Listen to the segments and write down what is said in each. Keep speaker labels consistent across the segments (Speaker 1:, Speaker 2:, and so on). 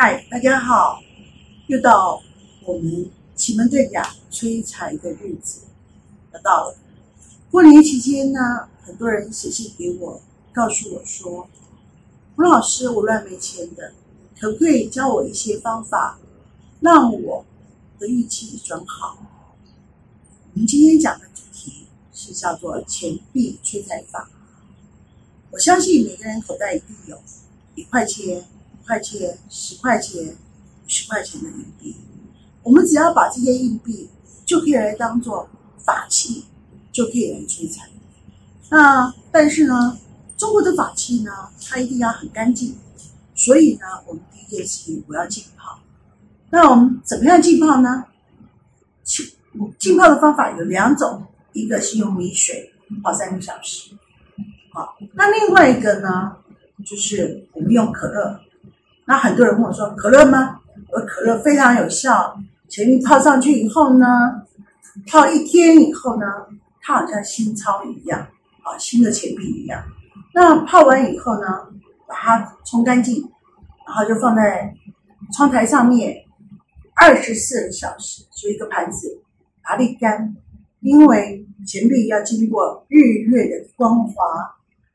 Speaker 1: 嗨，大家好！又到我们奇门遁甲催财的日子要到了。过年期间呢，很多人写信给我，告诉我说：“吴老师，我乱没钱的，可不可以教我一些方法，让我的运气转好？”我们今天讲的主题是叫做钱币催财法。我相信每个人口袋一定有一块钱。块钱、十块钱、十块钱的硬币，我们只要把这些硬币就可以来当做法器，就可以来催财。那但是呢，中国的法器呢，它一定要很干净，所以呢，我们第一件事情我要浸泡。那我们怎么样浸泡呢？浸浸泡的方法有两种，一个是用米水泡三个小时，好，那另外一个呢，就是我们用可乐。那很多人问我说：“可乐吗？”我：“可乐非常有效。钱币泡上去以后呢，泡一天以后呢，它好像新钞一样啊，新的钱币一样。那泡完以后呢，把它冲干净，然后就放在窗台上面二十四小时，就一个盘子把它沥干。因为钱币要经过日月的光华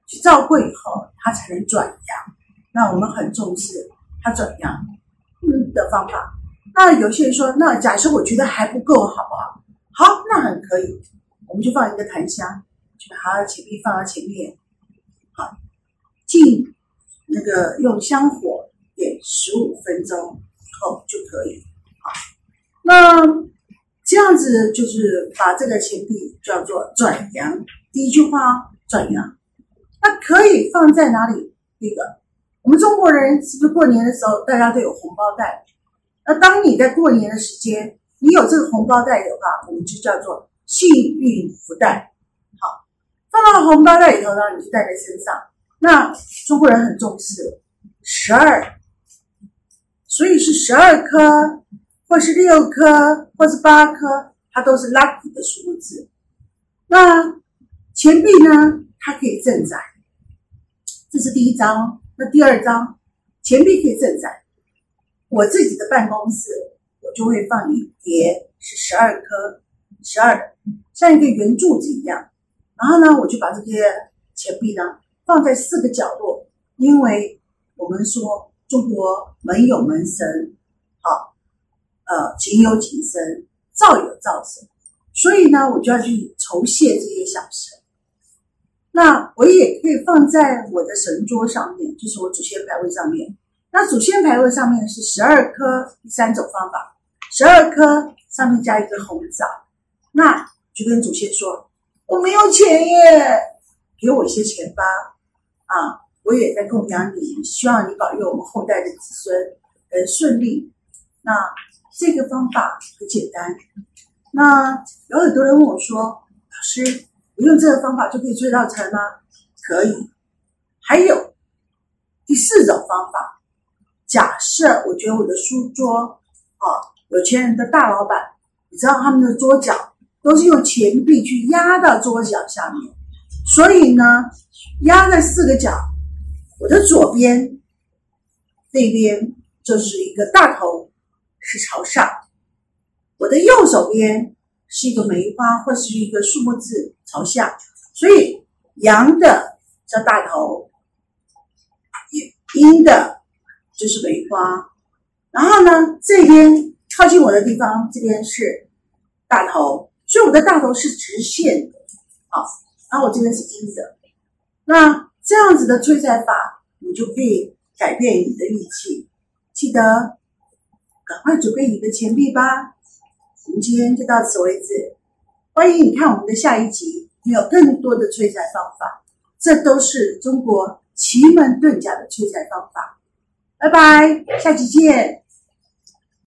Speaker 1: 去照过以后，它才能转阳。那我们很重视。它怎样的方法？那有些人说，那假设我觉得还不够，好不好？好，那很可以，我们就放一个檀香，就把它的钱币放到前面，好，进那个用香火点十五分钟以后就可以。好，那这样子就是把这个钱币叫做转阳。第一句话，转阳，那可以放在哪里？那个。我们中国人是不是过年的时候大家都有红包袋？那当你在过年的时间，你有这个红包袋的话，我们就叫做幸运福袋。好，放到红包袋里头呢，你就带在身上。那中国人很重视十二，所以是十二颗，或是六颗，或是八颗，它都是 lucky 的数字。那钱币呢，它可以镇宅，这是第一张。那第二张钱币可以正在我自己的办公室，我就会放一叠是十二颗，十二像一个圆柱子一样。然后呢，我就把这些钱币呢放在四个角落，因为我们说中国门有门神，好，呃，情有情神，灶有灶神，所以呢，我就要去酬谢这些小神。那我也可以放在我的神桌上面，就是我祖先牌位上面。那祖先牌位上面是十二颗，三种方法，十二颗上面加一个红枣。那就跟祖先说：“我没有钱耶，给我一些钱吧。”啊，我也在供养你，希望你保佑我们后代的子孙呃顺利。那这个方法很简单。那有很多人问我说：“老师。”我用这个方法就可以追到财吗？可以。还有第四种方法，假设我觉得我的书桌啊，有钱人的大老板，你知道他们的桌角都是用钱币去压到桌角下面，所以呢，压在四个角，我的左边这边就是一个大头是朝上，我的右手边。是一个梅花，或是一个树木字朝下，所以阳的叫大头，阴阴的就是梅花。然后呢，这边靠近我的地方，这边是大头，所以我的大头是直线的，好，然后我这边是阴的。那这样子的催财法，你就可以改变你的运气。记得赶快准备你的钱币吧。我们今天就到此为止，欢迎你看我们的下一集，有更多的催财方法，这都是中国奇门遁甲的催财方法。拜拜，下期见。